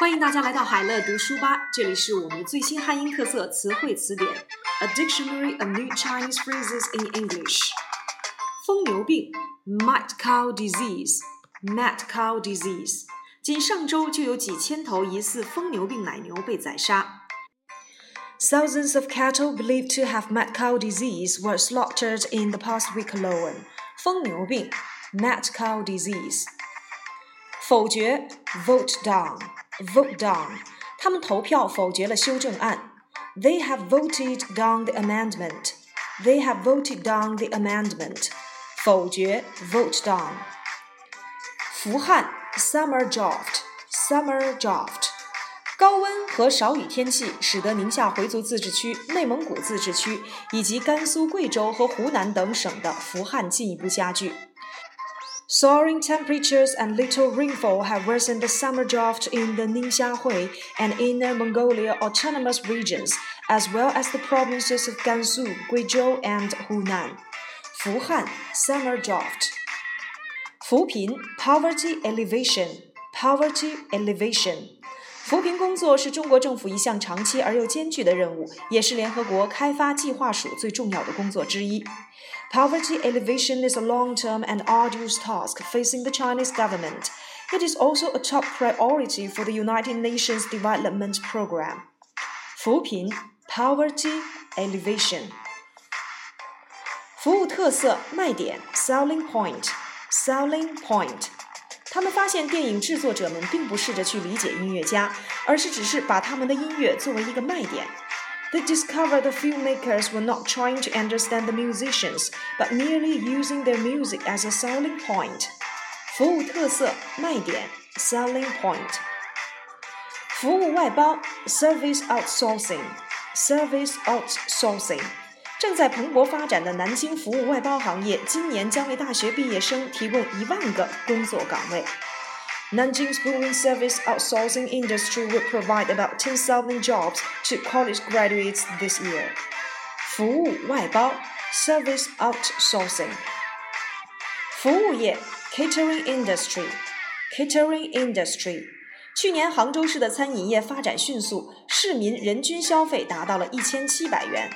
欢迎大家来到海乐读书吧，这里是我们的最新汉英特色词汇词典，A Dictionary of New Chinese Phrases in English。疯牛病，Mad Cow Disease，Mad Cow Disease。仅上周就有几千头疑似疯牛病奶牛被宰杀。Thousands of cattle believed to have mad cow disease were slaughtered in the past week alone. 疯牛病，mad cow disease。否决，vote down。 Vote down，他们投票否决了修正案。They have voted down the amendment. They have voted down the amendment. 否决，vote down。伏旱，summer drought. Summer drought. 高温和少雨天气使得宁夏回族自治区、内蒙古自治区以及甘肃、贵州和湖南等省的伏旱进一步加剧。Soaring temperatures and little rainfall have worsened the summer drought in the Ningxia Hui and Inner Mongolia autonomous regions, as well as the provinces of Gansu, Guizhou, and Hunan. Fuhan, summer drought. Fupin, poverty alleviation. Poverty alleviation. 扶贫工作是中国政府一项长期而又艰巨的任务，也是联合国开发计划署最重要的工作之一。Poverty elevation is a long-term and arduous task facing the Chinese government. It is also a top priority for the United Nations Development Program. 扶贫 poverty elevation. 服务特色卖点 selling point selling point. 他们发现电影制作者们并不试着去理解音乐家，而是只是把他们的音乐作为一个卖点。they discovered the filmmakers were not trying to understand the musicians, but merely using their music as a selling point. 服务特色卖点 selling point. 服务外包 service outsourcing service outsourcing. 正在蓬勃发展的南京服务外包行业，今年将为大学毕业生提供一万个工作岗位。Nanjing's booming service outsourcing industry will provide about 10,000 jobs to college graduates this year. 服务外包 service outsourcing. 服务业 catering industry catering industry. 去年杭州市的餐饮业发展迅速，市民人均消费达到了一千七百元。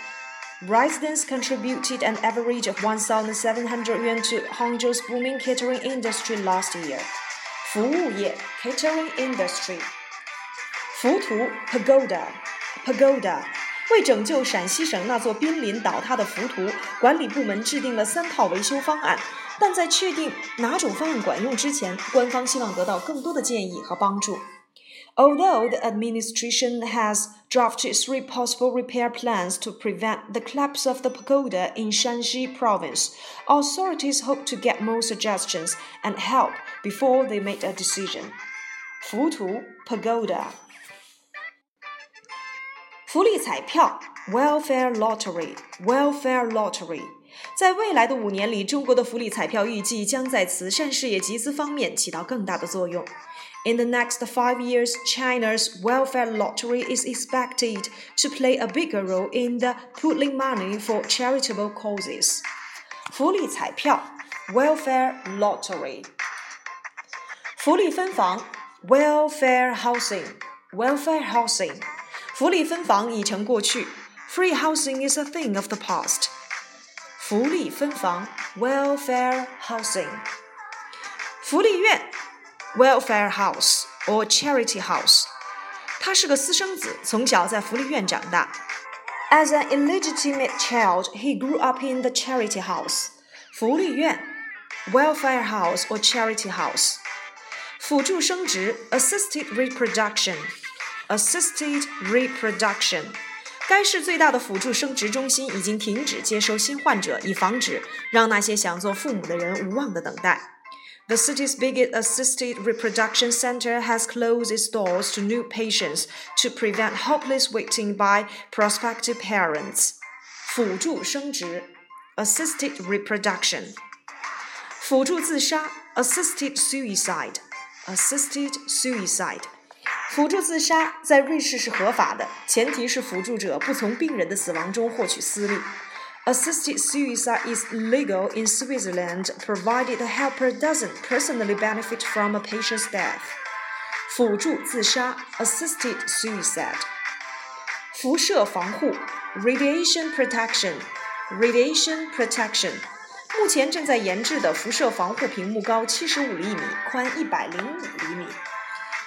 Residents contributed an average of 1,700 yuan to Hangzhou's booming catering industry last year. 服务业 （catering industry）。浮屠 （pagoda）。pagoda 为拯救陕西省那座濒临倒塌的浮屠，管理部门制定了三套维修方案。但在确定哪种方案管用之前，官方希望得到更多的建议和帮助。 Although the administration has drafted three possible repair plans to prevent the collapse of the pagoda in Shanxi province, authorities hope to get more suggestions and help before they make a decision. 浮屠 pagoda 福利彩票 welfare lottery welfare lottery 在未来的五年里，中国的福利彩票预计将在慈善事业集资方面起到更大的作用。in the next five years, China's welfare lottery is expected to play a bigger role in the pooling money for charitable causes. 福利彩票 welfare lottery 福利分房 welfare housing welfare housing 福利分房已成过去 free housing is a thing of the past 福利分房 welfare housing 福利院 welfare house or charity house。他是个私生子，从小在福利院长大。As an illegitimate child, he grew up in the charity house. 福利院 welfare house or charity house。辅助生殖 assisted reproduction assisted reproduction。 该市最大的辅助生殖中心已经停止接收新患者，以防止让那些想做父母的人无望的等待。the city's biggest assisted reproduction center has closed its doors to new patients to prevent hopeless waiting by prospective parents. 辅助生殖 assisted reproduction 辅助自杀 assisted suicide assisted suicide 辅助自杀在瑞士是合法的，前提是辅助者不从病人的死亡中获取私利。Assisted suicide is legal in Switzerland provided the helper doesn't personally benefit from a patient's death. 辅助自杀 （assisted suicide）。辐射防护 （radiation protection），radiation protection。目前正在研制的辐射防护屏幕高七十五厘米，宽一百零五厘米。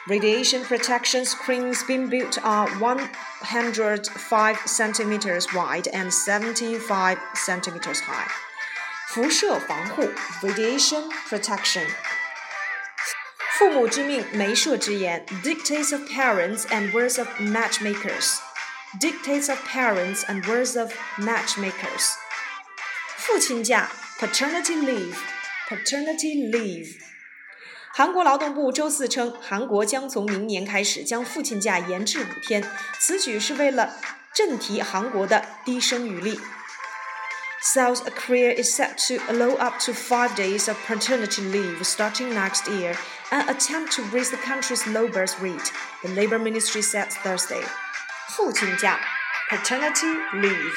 Radiation protection screens being built are 105 centimeters wide and 75 centimeters high. 辐射防护 radiation protection. 父母之命，媒妁之言 dictates of parents and words of matchmakers. Dictates of parents and words of matchmakers. 父亲假 paternity leave. Paternity leave. 韩国劳动部周四称，韩国将从明年开始将父亲假延至五天，此举是为了振提韩国的低生育率。South Korea is set to allow up to five days of paternity leave starting next year, an attempt to raise the country's low birth rate, the Labor Ministry said Thursday. 父亲假 paternity leave.